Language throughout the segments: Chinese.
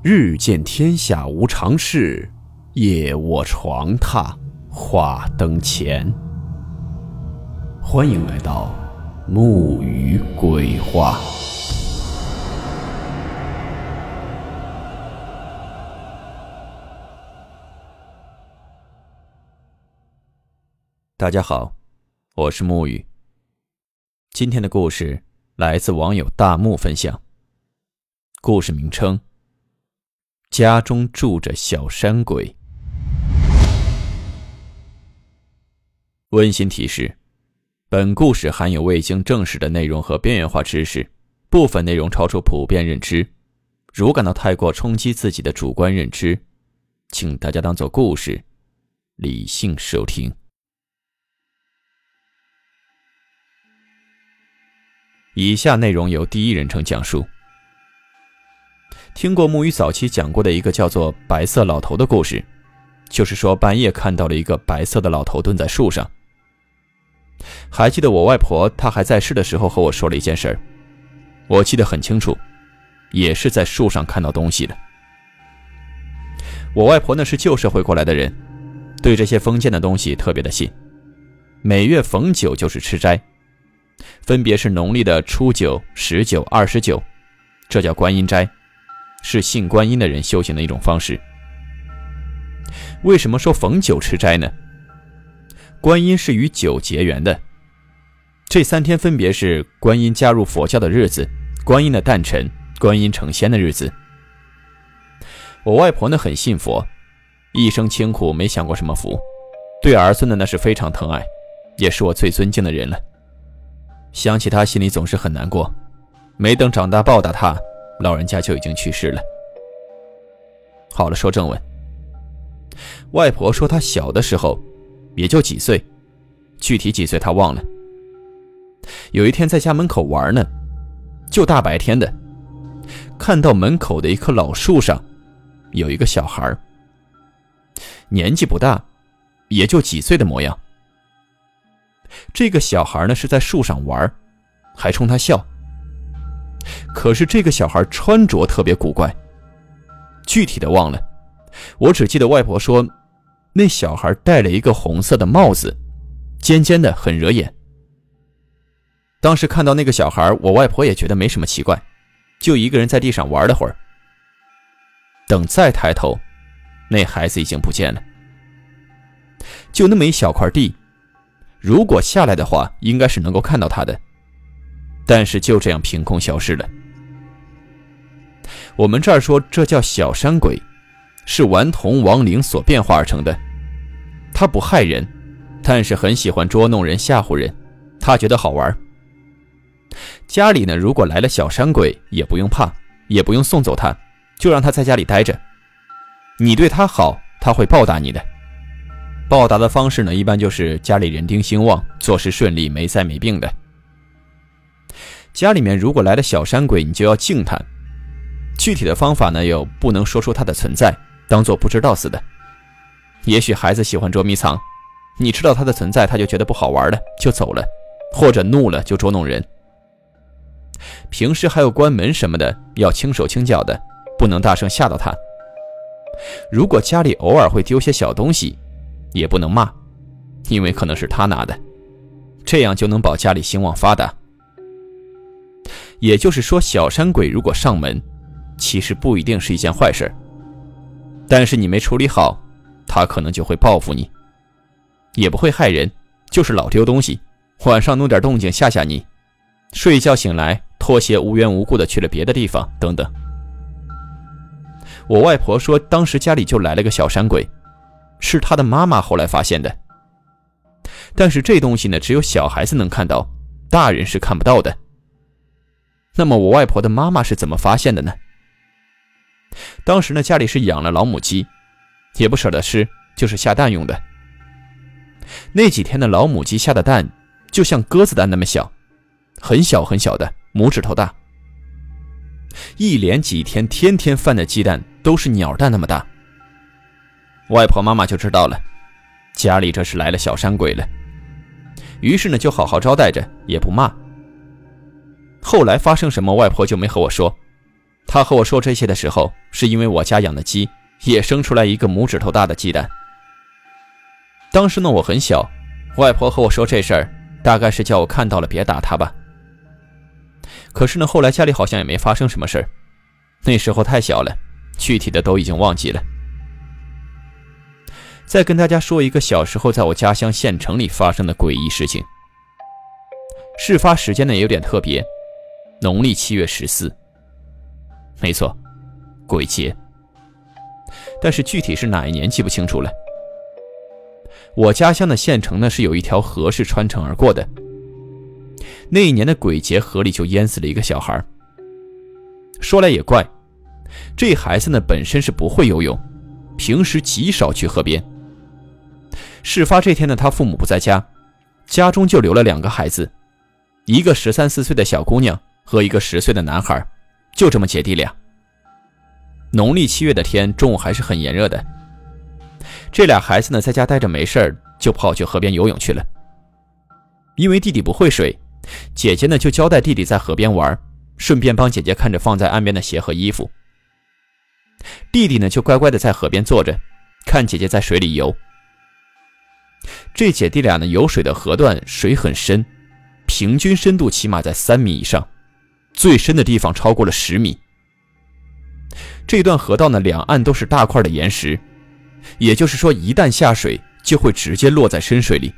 日见天下无常事，夜卧床榻话灯前。欢迎来到木鱼鬼话。大家好，我是木鱼。今天的故事来自网友大木分享。故事名称。家中住着小山鬼。温馨提示：本故事含有未经证实的内容和边缘化知识，部分内容超出普遍认知。如感到太过冲击自己的主观认知，请大家当做故事，理性收听。以下内容由第一人称讲述。听过木鱼早期讲过的一个叫做“白色老头”的故事，就是说半夜看到了一个白色的老头蹲在树上。还记得我外婆她还在世的时候和我说了一件事儿，我记得很清楚，也是在树上看到东西的。我外婆呢是旧社会过来的人，对这些封建的东西特别的信，每月逢九就是吃斋，分别是农历的初九、十九、二十九，这叫观音斋。是信观音的人修行的一种方式。为什么说逢九吃斋呢？观音是与酒结缘的，这三天分别是观音加入佛教的日子、观音的诞辰、观音成仙的日子。我外婆呢很信佛，一生清苦没享过什么福，对儿孙的那是非常疼爱，也是我最尊敬的人了。想起他，心里总是很难过。没等长大报答他。老人家就已经去世了。好了，说正文。外婆说她小的时候，也就几岁，具体几岁她忘了。有一天在家门口玩呢，就大白天的，看到门口的一棵老树上，有一个小孩年纪不大，也就几岁的模样。这个小孩呢是在树上玩，还冲他笑。可是这个小孩穿着特别古怪，具体的忘了，我只记得外婆说，那小孩戴了一个红色的帽子，尖尖的，很惹眼。当时看到那个小孩，我外婆也觉得没什么奇怪，就一个人在地上玩了会儿。等再抬头，那孩子已经不见了，就那么一小块地，如果下来的话，应该是能够看到他的。但是就这样凭空消失了。我们这儿说这叫小山鬼，是顽童亡灵所变化而成的。他不害人，但是很喜欢捉弄人、吓唬人。他觉得好玩。家里呢，如果来了小山鬼，也不用怕，也不用送走他，就让他在家里待着。你对他好，他会报答你的。报答的方式呢，一般就是家里人丁兴旺，做事顺利，没灾没病的。家里面如果来了小山鬼，你就要敬他。具体的方法呢，又不能说出他的存在，当做不知道似的。也许孩子喜欢捉迷藏，你知道他的存在，他就觉得不好玩了，就走了，或者怒了就捉弄人。平时还有关门什么的，要轻手轻脚的，不能大声吓到他。如果家里偶尔会丢些小东西，也不能骂，因为可能是他拿的，这样就能保家里兴旺发达。也就是说，小山鬼如果上门，其实不一定是一件坏事。但是你没处理好，他可能就会报复你。也不会害人，就是老丢东西，晚上弄点动静吓吓你，睡觉醒来，拖鞋无缘无故的去了别的地方，等等。我外婆说，当时家里就来了个小山鬼，是她的妈妈后来发现的。但是这东西呢，只有小孩子能看到，大人是看不到的。那么我外婆的妈妈是怎么发现的呢？当时呢，家里是养了老母鸡，也不舍得吃，就是下蛋用的。那几天的老母鸡下的蛋就像鸽子蛋那么小，很小很小的，拇指头大。一连几天，天天放的鸡蛋都是鸟蛋那么大。外婆妈妈就知道了，家里这是来了小山鬼了。于是呢，就好好招待着，也不骂。后来发生什么，外婆就没和我说，她和我说这些的时候，是因为我家养的鸡也生出来一个拇指头大的鸡蛋。当时呢，我很小，外婆和我说这事儿，大概是叫我看到了别打他吧。可是呢，后来家里好像也没发生什么事儿，那时候太小了，具体的都已经忘记了。再跟大家说一个小时候在我家乡县城里发生的诡异事情。事发时间呢也有点特别，农历七月十四。没错，鬼节。但是具体是哪一年记不清楚了。我家乡的县城呢是有一条河是穿城而过的。那一年的鬼节，河里就淹死了一个小孩。说来也怪，这孩子呢本身是不会游泳，平时极少去河边。事发这天呢，他父母不在家，家中就留了两个孩子，一个十三四岁的小姑娘和一个十岁的男孩。就这么姐弟俩。农历七月的天，中午还是很炎热的。这俩孩子呢，在家待着没事，就跑去河边游泳去了。因为弟弟不会水，姐姐呢就交代弟弟在河边玩，顺便帮姐姐看着放在岸边的鞋和衣服。弟弟呢就乖乖的在河边坐着，看姐姐在水里游。这姐弟俩呢游水的河段水很深，平均深度起码在三米以上。最深的地方超过了十米。这段河道呢，两岸都是大块的岩石，也就是说，一旦下水就会直接落在深水里，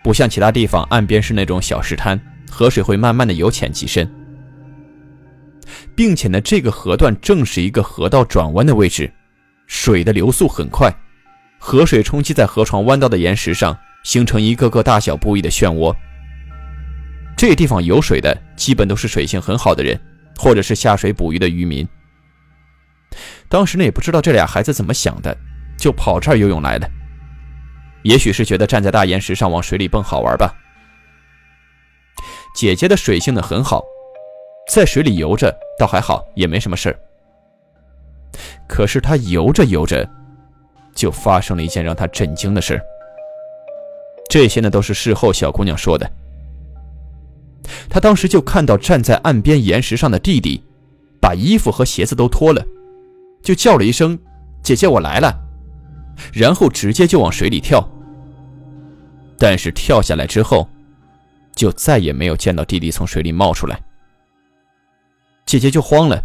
不像其他地方岸边是那种小石滩，河水会慢慢的由浅及深。并且呢，这个河段正是一个河道转弯的位置，水的流速很快，河水冲击在河床弯道的岩石上，形成一个个大小不一的漩涡。这地方有水的，基本都是水性很好的人，或者是下水捕鱼的渔民。当时呢，也不知道这俩孩子怎么想的，就跑这儿游泳来了。也许是觉得站在大岩石上往水里蹦好玩吧。姐姐的水性呢很好，在水里游着倒还好，也没什么事儿。可是她游着游着，就发生了一件让她震惊的事这些呢都是事后小姑娘说的。他当时就看到站在岸边岩石上的弟弟，把衣服和鞋子都脱了，就叫了一声：“姐姐，我来了。”然后直接就往水里跳。但是跳下来之后，就再也没有见到弟弟从水里冒出来。姐姐就慌了，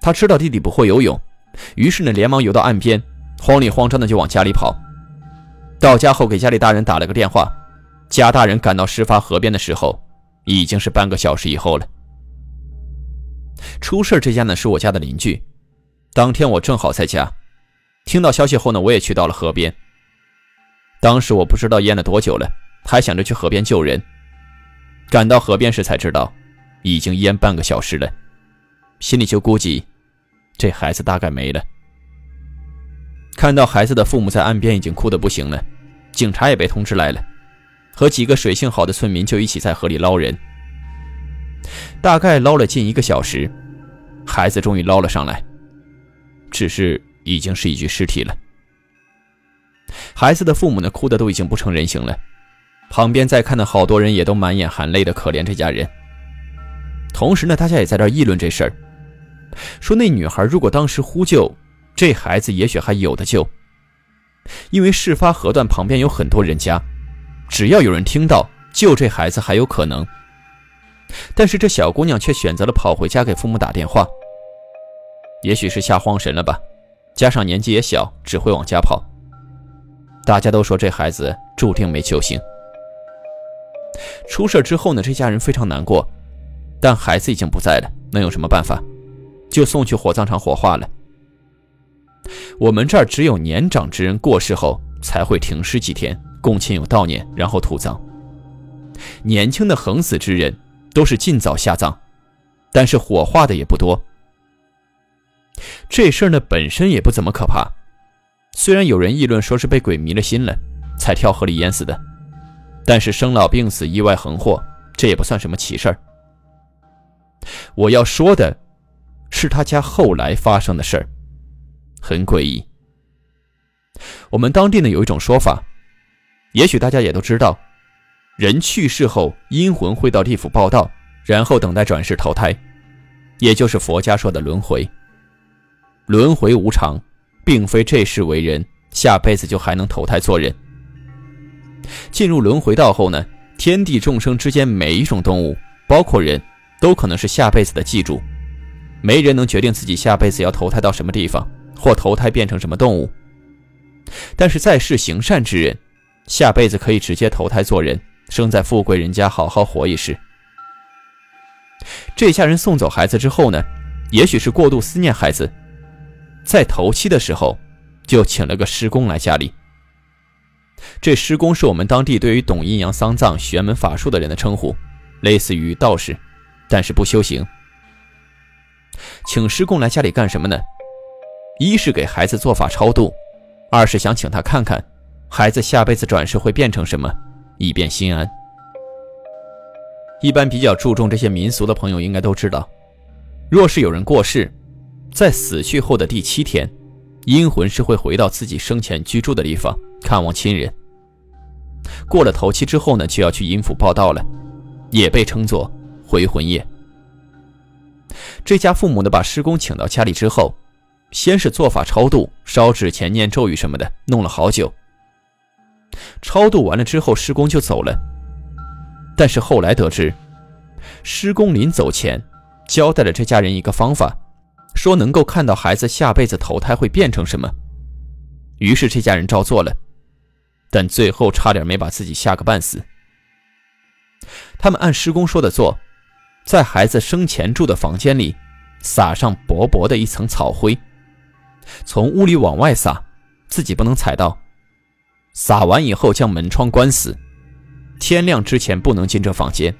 她知道弟弟不会游泳，于是呢连忙游到岸边，慌里慌张的就往家里跑。到家后给家里大人打了个电话，家大人赶到事发河边的时候。已经是半个小时以后了。出事这家呢是我家的邻居，当天我正好在家，听到消息后呢，我也去到了河边。当时我不知道淹了多久了，还想着去河边救人。赶到河边时才知道，已经淹半个小时了，心里就估计，这孩子大概没了。看到孩子的父母在岸边已经哭得不行了，警察也被通知来了。和几个水性好的村民就一起在河里捞人，大概捞了近一个小时，孩子终于捞了上来，只是已经是一具尸体了。孩子的父母呢，哭的都已经不成人形了，旁边在看的好多人也都满眼含泪的可怜这家人。同时呢，大家也在这议论这事儿，说那女孩如果当时呼救，这孩子也许还有的救，因为事发河段旁边有很多人家。只要有人听到，救这孩子还有可能。但是这小姑娘却选择了跑回家给父母打电话。也许是吓慌神了吧，加上年纪也小，只会往家跑。大家都说这孩子注定没救星。出事之后呢，这家人非常难过，但孩子已经不在了，能有什么办法？就送去火葬场火化了。我们这儿只有年长之人过世后才会停尸几天。供亲友悼念，然后土葬。年轻的横死之人都是尽早下葬，但是火化的也不多。这事儿呢本身也不怎么可怕，虽然有人议论说是被鬼迷了心了，才跳河里淹死的，但是生老病死、意外横祸，这也不算什么奇事儿。我要说的，是他家后来发生的事儿，很诡异。我们当地呢有一种说法。也许大家也都知道，人去世后，阴魂会到地府报道，然后等待转世投胎。也就是佛家说的轮回。轮回无常，并非这世为人，下辈子就还能投胎做人。进入轮回道后呢，天地众生之间每一种动物，包括人，都可能是下辈子的寄主。没人能决定自己下辈子要投胎到什么地方，或投胎变成什么动物。但是在世行善之人，下辈子可以直接投胎做人，生在富贵人家，好好活一世。这家人送走孩子之后呢，也许是过度思念孩子，在头七的时候，就请了个师公来家里。这师公是我们当地对于懂阴阳丧葬玄门法术的人的称呼，类似于道士，但是不修行。请师公来家里干什么呢？一是给孩子做法超度，二是想请他看看孩子下辈子转世会变成什么，以便心安。一般比较注重这些民俗的朋友应该都知道，若是有人过世，在死去后的第七天，阴魂是会回到自己生前居住的地方看望亲人。过了头七之后呢，就要去阴府报道了，也被称作回魂夜。这家父母呢，把师公请到家里之后，先是做法超度、烧纸钱、念咒语什么的，弄了好久。超度完了之后，师公就走了。但是后来得知，师公临走前交代了这家人一个方法，说能够看到孩子下辈子投胎会变成什么。于是这家人照做了，但最后差点没把自己吓个半死。他们按师公说的做。在孩子生前住的房间里，撒上薄薄的一层草灰，从屋里往外撒，自己不能踩到。撒完以后，将门窗关死，天亮之前不能进这房间。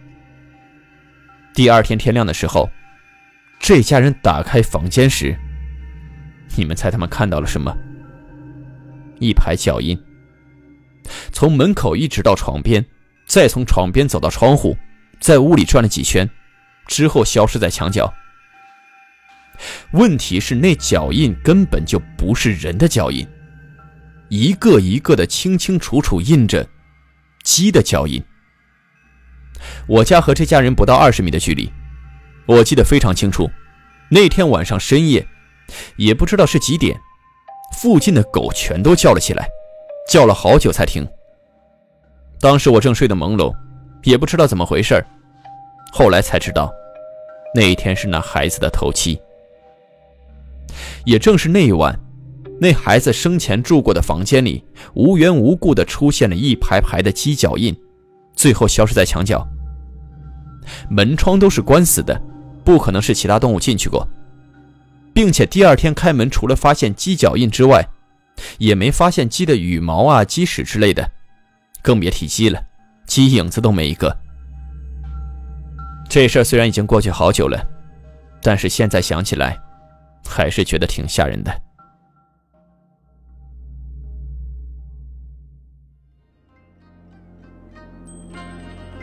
第二天天亮的时候，这家人打开房间时，你们猜他们看到了什么？一排脚印，从门口一直到床边，再从床边走到窗户，在屋里转了几圈。之后消失在墙角。问题是那脚印根本就不是人的脚印，一个一个的清清楚楚印着鸡的脚印。我家和这家人不到二十米的距离，我记得非常清楚。那天晚上深夜，也不知道是几点，附近的狗全都叫了起来，叫了好久才停。当时我正睡得朦胧，也不知道怎么回事。后来才知道，那一天是那孩子的头七。也正是那一晚，那孩子生前住过的房间里，无缘无故的出现了一排排的鸡脚印，最后消失在墙角。门窗都是关死的，不可能是其他动物进去过，并且第二天开门，除了发现鸡脚印之外，也没发现鸡的羽毛啊、鸡屎之类的，更别提鸡了，鸡影子都没一个。这事儿虽然已经过去好久了，但是现在想起来，还是觉得挺吓人的。